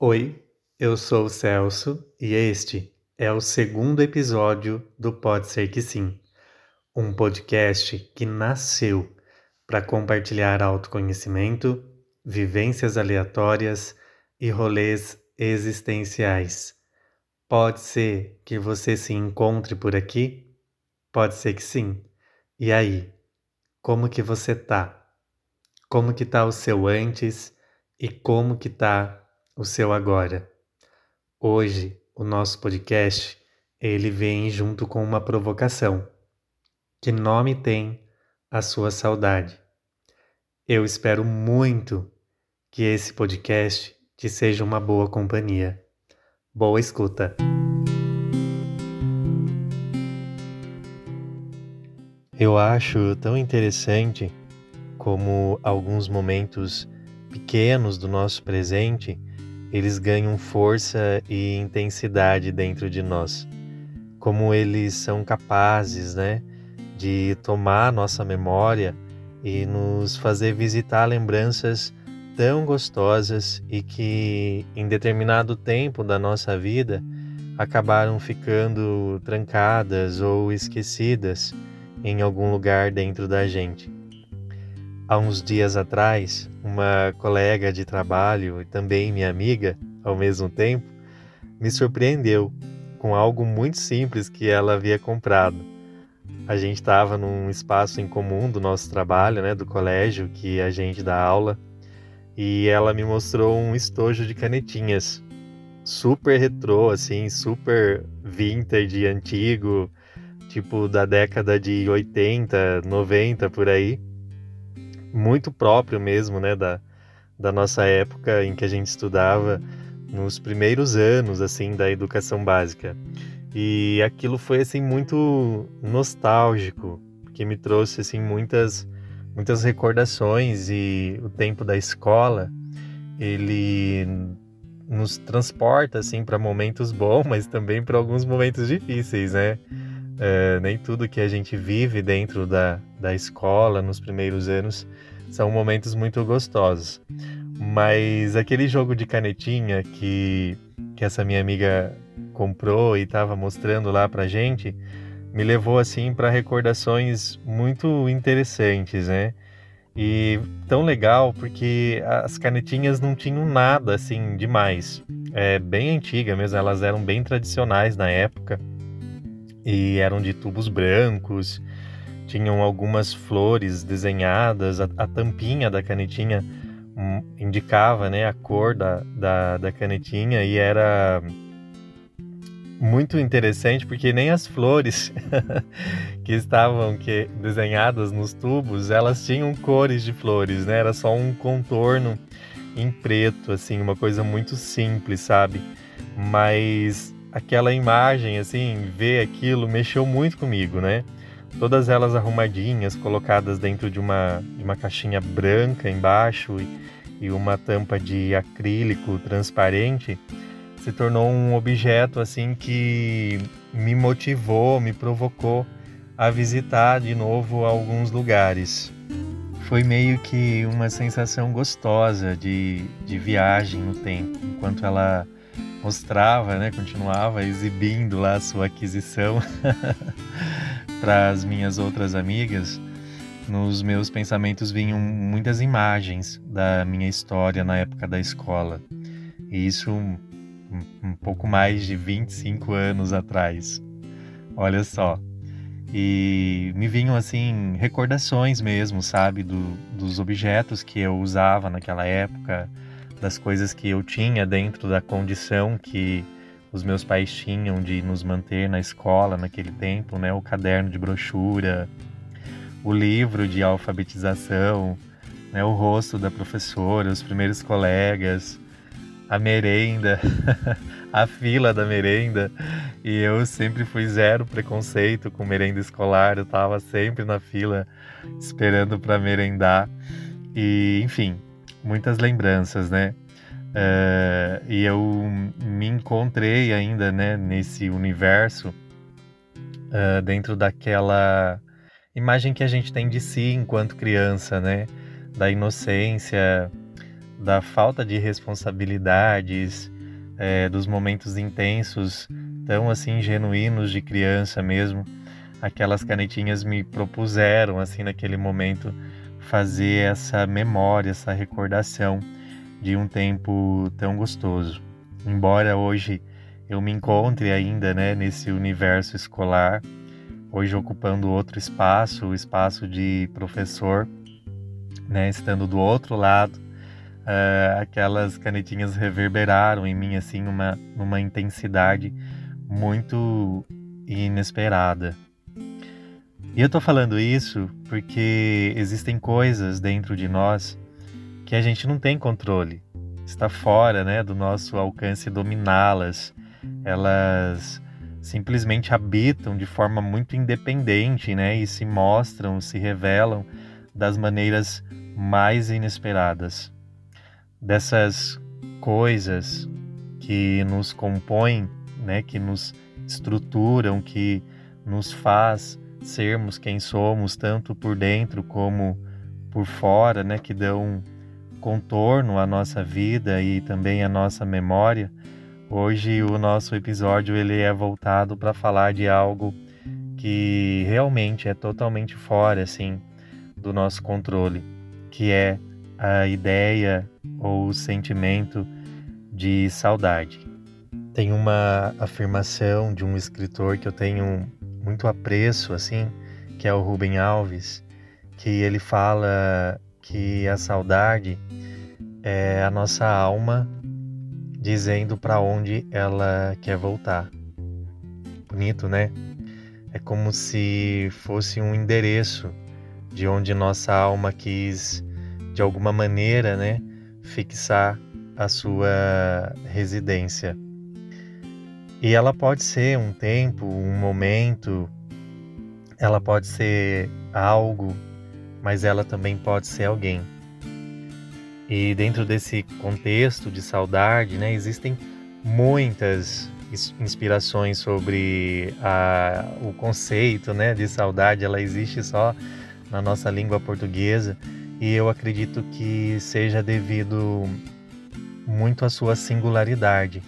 Oi, eu sou o Celso e este é o segundo episódio do Pode Ser Que Sim, um podcast que nasceu para compartilhar autoconhecimento, vivências aleatórias e rolês existenciais. Pode ser que você se encontre por aqui? Pode ser que sim. E aí, como que você tá? Como que tá o seu antes e como que tá o seu agora. Hoje, o nosso podcast, ele vem junto com uma provocação. Que nome tem a sua saudade? Eu espero muito que esse podcast te seja uma boa companhia. Boa escuta. Eu acho tão interessante como alguns momentos pequenos do nosso presente eles ganham força e intensidade dentro de nós. Como eles são capazes, né, de tomar nossa memória e nos fazer visitar lembranças tão gostosas e que em determinado tempo da nossa vida acabaram ficando trancadas ou esquecidas em algum lugar dentro da gente. Há uns dias atrás, uma colega de trabalho e também minha amiga, ao mesmo tempo, me surpreendeu com algo muito simples que ela havia comprado. A gente estava num espaço em comum do nosso trabalho, né, do colégio que a gente dá aula, e ela me mostrou um estojo de canetinhas, super retrô, assim, super vintage, antigo, tipo da década de 80, 90 por aí muito próprio mesmo, né, da, da nossa época em que a gente estudava nos primeiros anos, assim, da educação básica. E aquilo foi, assim, muito nostálgico, porque me trouxe, assim, muitas, muitas recordações e o tempo da escola, ele nos transporta, assim, para momentos bons, mas também para alguns momentos difíceis, né? É, nem tudo que a gente vive dentro da, da escola nos primeiros anos são momentos muito gostosos. Mas aquele jogo de canetinha que, que essa minha amiga comprou e estava mostrando lá pra gente me levou assim para recordações muito interessantes, né? E tão legal porque as canetinhas não tinham nada assim demais. É bem antiga mesmo, elas eram bem tradicionais na época e eram de tubos brancos, tinham algumas flores desenhadas, a, a tampinha da canetinha um, indicava né, a cor da, da, da canetinha e era muito interessante porque nem as flores que estavam que, desenhadas nos tubos elas tinham cores de flores, né? Era só um contorno em preto, assim, uma coisa muito simples, sabe? Mas aquela imagem, assim, ver aquilo mexeu muito comigo, né? Todas elas arrumadinhas, colocadas dentro de uma, de uma caixinha branca embaixo e, e uma tampa de acrílico transparente, se tornou um objeto assim que me motivou, me provocou a visitar de novo alguns lugares. Foi meio que uma sensação gostosa de, de viagem no tempo, enquanto ela mostrava, né, continuava exibindo lá a sua aquisição para as minhas outras amigas, nos meus pensamentos vinham muitas imagens da minha história na época da escola. E isso um, um pouco mais de 25 anos atrás. Olha só. E me vinham assim recordações mesmo, sabe, do, dos objetos que eu usava naquela época, das coisas que eu tinha dentro da condição que os meus pais tinham de nos manter na escola naquele tempo, né? O caderno de brochura, o livro de alfabetização, né? o rosto da professora, os primeiros colegas, a merenda, a fila da merenda. E eu sempre fui zero preconceito com merenda escolar, eu estava sempre na fila esperando para merendar. E, enfim, muitas lembranças, né? Uh, e eu me encontrei ainda né, nesse universo uh, dentro daquela imagem que a gente tem de si enquanto criança, né? Da inocência, da falta de responsabilidades, é, dos momentos intensos, tão assim genuínos de criança mesmo, aquelas canetinhas me propuseram assim naquele momento fazer essa memória, essa recordação de um tempo tão gostoso. Embora hoje eu me encontre ainda né, nesse universo escolar, hoje ocupando outro espaço, o espaço de professor, né, estando do outro lado, uh, aquelas canetinhas reverberaram em mim assim uma, uma intensidade muito inesperada. E eu tô falando isso porque existem coisas dentro de nós que a gente não tem controle. Está fora, né, do nosso alcance dominá-las. Elas simplesmente habitam de forma muito independente, né, e se mostram, se revelam das maneiras mais inesperadas. Dessas coisas que nos compõem, né, que nos estruturam, que nos faz sermos quem somos, tanto por dentro como por fora, né, que dão contorno à nossa vida e também à nossa memória. Hoje o nosso episódio ele é voltado para falar de algo que realmente é totalmente fora assim do nosso controle, que é a ideia ou o sentimento de saudade. Tem uma afirmação de um escritor que eu tenho muito apreço, assim, que é o Rubem Alves, que ele fala que a saudade é a nossa alma dizendo para onde ela quer voltar. Bonito, né? É como se fosse um endereço de onde nossa alma quis, de alguma maneira, né, fixar a sua residência. E ela pode ser um tempo, um momento, ela pode ser algo, mas ela também pode ser alguém. E dentro desse contexto de saudade, né, existem muitas inspirações sobre a, o conceito né, de saudade, ela existe só na nossa língua portuguesa e eu acredito que seja devido muito à sua singularidade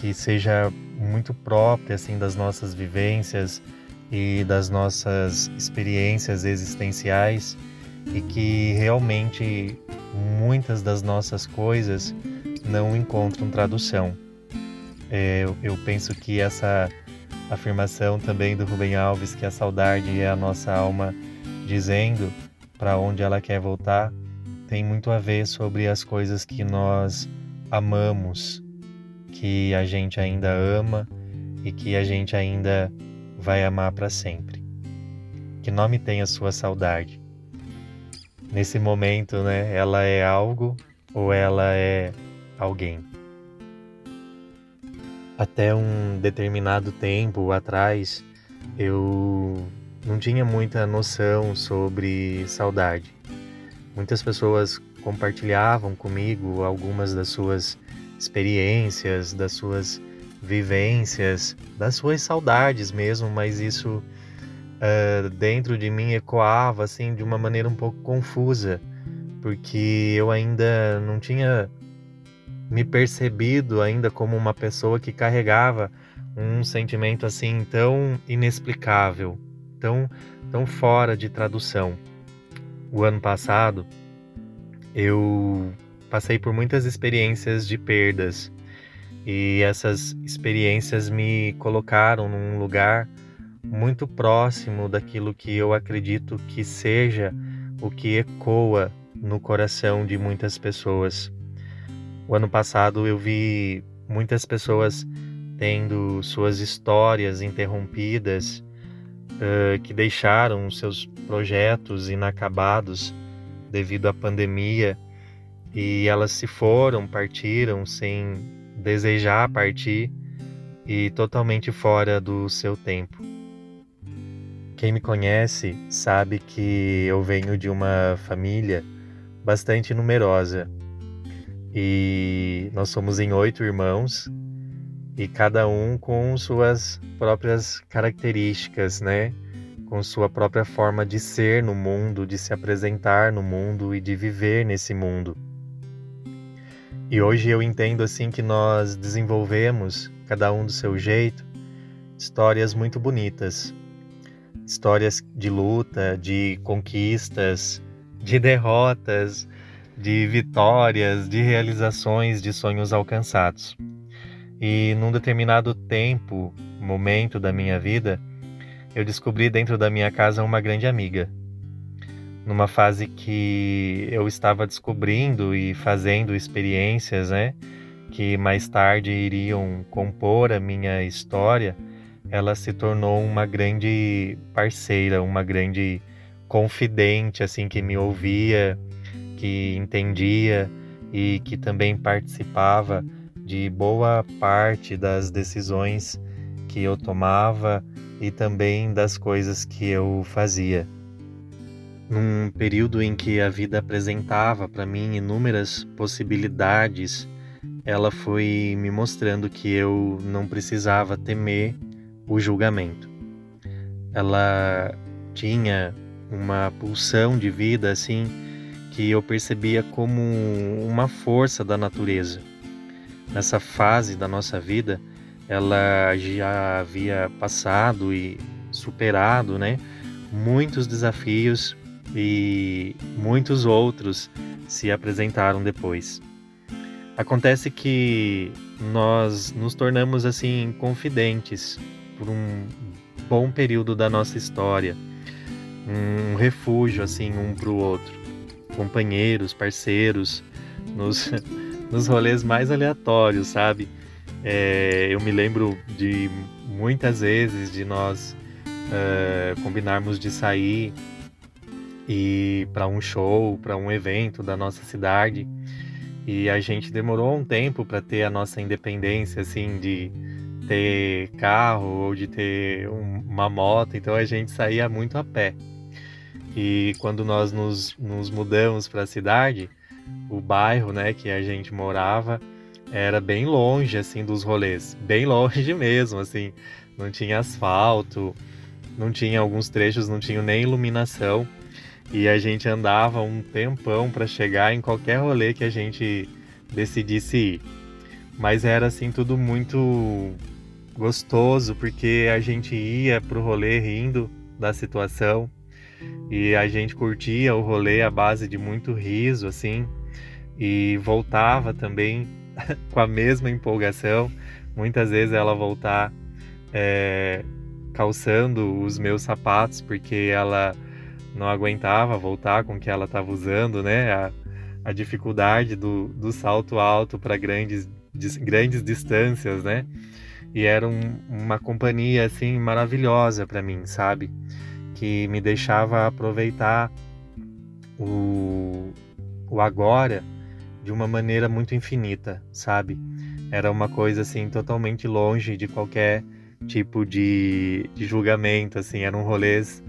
que seja muito própria assim das nossas vivências e das nossas experiências existenciais e que realmente muitas das nossas coisas não encontram tradução. É, eu, eu penso que essa afirmação também do Rubem Alves, que a saudade é a nossa alma dizendo para onde ela quer voltar, tem muito a ver sobre as coisas que nós amamos que a gente ainda ama e que a gente ainda vai amar para sempre. Que nome tem a sua saudade? Nesse momento, né, ela é algo ou ela é alguém? Até um determinado tempo atrás, eu não tinha muita noção sobre saudade. Muitas pessoas compartilhavam comigo algumas das suas experiências, das suas vivências, das suas saudades mesmo, mas isso uh, dentro de mim ecoava assim de uma maneira um pouco confusa, porque eu ainda não tinha me percebido ainda como uma pessoa que carregava um sentimento assim tão inexplicável, tão tão fora de tradução. O ano passado eu passei por muitas experiências de perdas e essas experiências me colocaram num lugar muito próximo daquilo que eu acredito que seja o que ecoa no coração de muitas pessoas. O ano passado eu vi muitas pessoas tendo suas histórias interrompidas, uh, que deixaram seus projetos inacabados devido à pandemia e elas se foram, partiram sem desejar partir e totalmente fora do seu tempo. Quem me conhece sabe que eu venho de uma família bastante numerosa e nós somos em oito irmãos e cada um com suas próprias características, né? Com sua própria forma de ser no mundo, de se apresentar no mundo e de viver nesse mundo. E hoje eu entendo assim que nós desenvolvemos, cada um do seu jeito, histórias muito bonitas. Histórias de luta, de conquistas, de derrotas, de vitórias, de realizações, de sonhos alcançados. E num determinado tempo, momento da minha vida, eu descobri dentro da minha casa uma grande amiga numa fase que eu estava descobrindo e fazendo experiências, né, que mais tarde iriam compor a minha história, ela se tornou uma grande parceira, uma grande confidente, assim, que me ouvia, que entendia e que também participava de boa parte das decisões que eu tomava e também das coisas que eu fazia num período em que a vida apresentava para mim inúmeras possibilidades, ela foi me mostrando que eu não precisava temer o julgamento. Ela tinha uma pulsão de vida assim que eu percebia como uma força da natureza. Nessa fase da nossa vida, ela já havia passado e superado, né, muitos desafios e muitos outros se apresentaram depois. Acontece que nós nos tornamos assim confidentes por um bom período da nossa história, um refúgio assim um para o outro, companheiros, parceiros, nos, nos rolês mais aleatórios, sabe? É, eu me lembro de muitas vezes de nós uh, combinarmos de sair e para um show, para um evento da nossa cidade. E a gente demorou um tempo para ter a nossa independência, assim, de ter carro ou de ter um, uma moto, então a gente saía muito a pé. E quando nós nos, nos mudamos para a cidade, o bairro, né, que a gente morava, era bem longe, assim, dos rolês, bem longe mesmo, assim, não tinha asfalto, não tinha alguns trechos, não tinha nem iluminação. E a gente andava um tempão para chegar em qualquer rolê que a gente decidisse ir. Mas era assim tudo muito gostoso, porque a gente ia pro rolê rindo da situação e a gente curtia o rolê à base de muito riso, assim, e voltava também com a mesma empolgação. Muitas vezes ela voltar é, calçando os meus sapatos, porque ela não aguentava voltar com o que ela estava usando, né? A, a dificuldade do, do salto alto para grandes, grandes distâncias, né? E era um, uma companhia assim maravilhosa para mim, sabe? Que me deixava aproveitar o, o agora de uma maneira muito infinita, sabe? Era uma coisa assim totalmente longe de qualquer tipo de, de julgamento, assim, eram rolês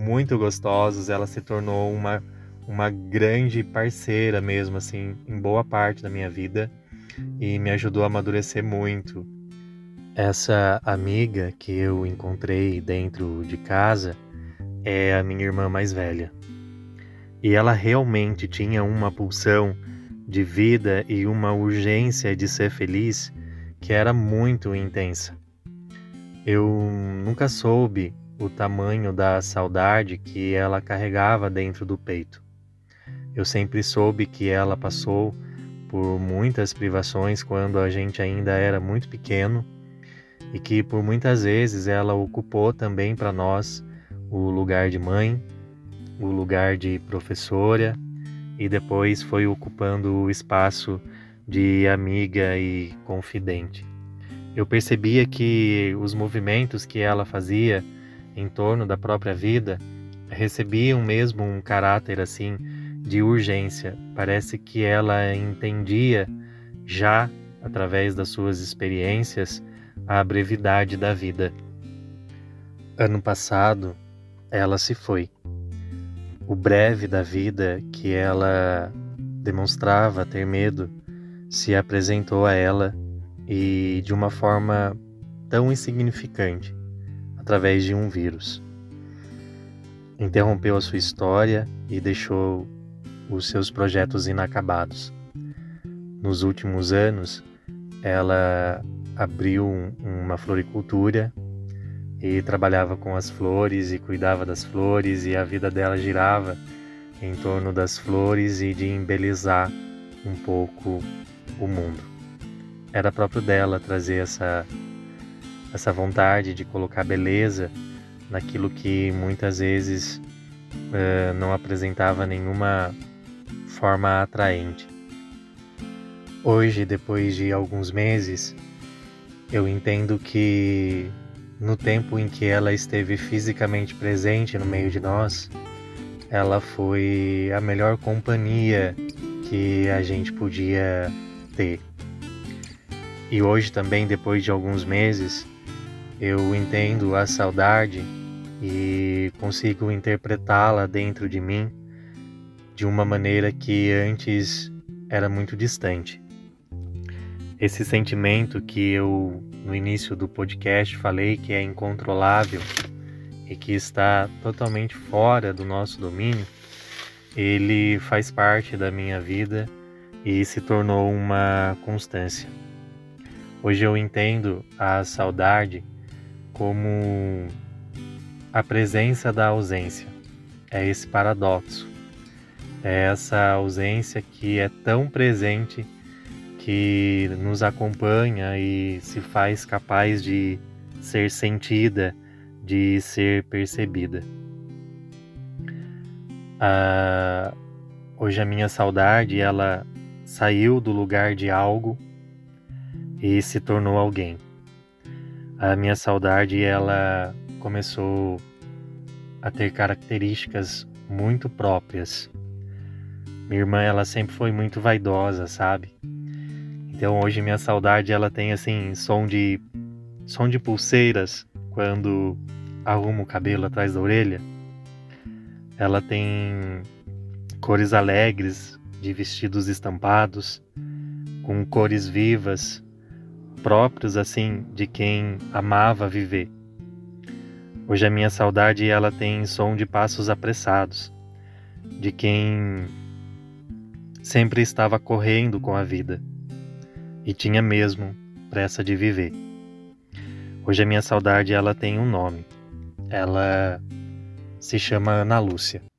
muito gostosos. Ela se tornou uma, uma grande parceira mesmo, assim, em boa parte da minha vida e me ajudou a amadurecer muito. Essa amiga que eu encontrei dentro de casa é a minha irmã mais velha. E ela realmente tinha uma pulsão de vida e uma urgência de ser feliz que era muito intensa. Eu nunca soube o tamanho da saudade que ela carregava dentro do peito. Eu sempre soube que ela passou por muitas privações quando a gente ainda era muito pequeno e que por muitas vezes ela ocupou também para nós o lugar de mãe, o lugar de professora e depois foi ocupando o espaço de amiga e confidente. Eu percebia que os movimentos que ela fazia em torno da própria vida recebiam mesmo um caráter assim de urgência. Parece que ela entendia já através das suas experiências a brevidade da vida. Ano passado, ela se foi. O breve da vida que ela demonstrava ter medo se apresentou a ela e de uma forma tão insignificante através de um vírus. Interrompeu a sua história e deixou os seus projetos inacabados. nos últimos anos, ela abriu uma floricultura e trabalhava com as flores e cuidava das flores e a vida dela girava em torno das flores e de embelezar um pouco o mundo. Era próprio dela trazer essa essa vontade de colocar beleza naquilo que muitas vezes uh, não apresentava nenhuma forma atraente. Hoje, depois de alguns meses, eu entendo que no tempo em que ela esteve fisicamente presente no meio de nós, ela foi a melhor companhia que a gente podia ter. E hoje também, depois de alguns meses, eu entendo a saudade e consigo interpretá-la dentro de mim de uma maneira que antes era muito distante. Esse sentimento que eu no início do podcast falei que é incontrolável e que está totalmente fora do nosso domínio, ele faz parte da minha vida e se tornou uma constância. Hoje eu entendo a saudade como a presença da ausência. É esse paradoxo. É essa ausência que é tão presente que nos acompanha e se faz capaz de ser sentida, de ser percebida. Ah, hoje a minha saudade ela saiu do lugar de algo e se tornou alguém. A minha saudade ela começou a ter características muito próprias. Minha irmã ela sempre foi muito vaidosa, sabe? Então hoje minha saudade ela tem assim som de som de pulseiras quando arrumo o cabelo atrás da orelha. Ela tem cores alegres de vestidos estampados com cores vivas próprios assim de quem amava viver. Hoje a minha saudade ela tem som de passos apressados, de quem sempre estava correndo com a vida e tinha mesmo pressa de viver. Hoje a minha saudade ela tem um nome. Ela se chama Ana Lúcia.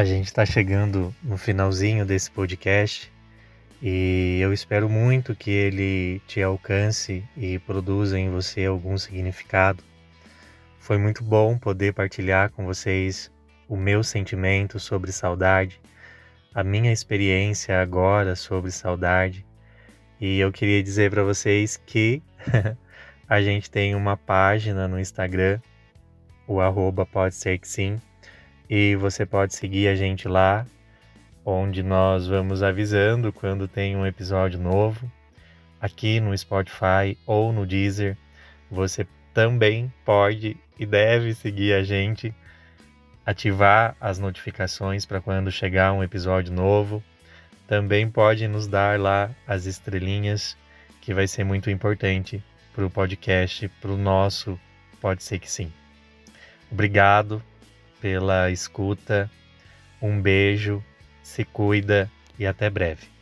A gente está chegando no finalzinho desse podcast e eu espero muito que ele te alcance e produza em você algum significado. Foi muito bom poder partilhar com vocês o meu sentimento sobre saudade, a minha experiência agora sobre saudade. E eu queria dizer para vocês que a gente tem uma página no Instagram, o arroba pode ser que sim, e você pode seguir a gente lá, onde nós vamos avisando quando tem um episódio novo. Aqui no Spotify ou no Deezer, você também pode e deve seguir a gente, ativar as notificações para quando chegar um episódio novo. Também pode nos dar lá as estrelinhas, que vai ser muito importante para o podcast, para o nosso Pode Ser Que Sim. Obrigado pela escuta. Um beijo, se cuida e até breve.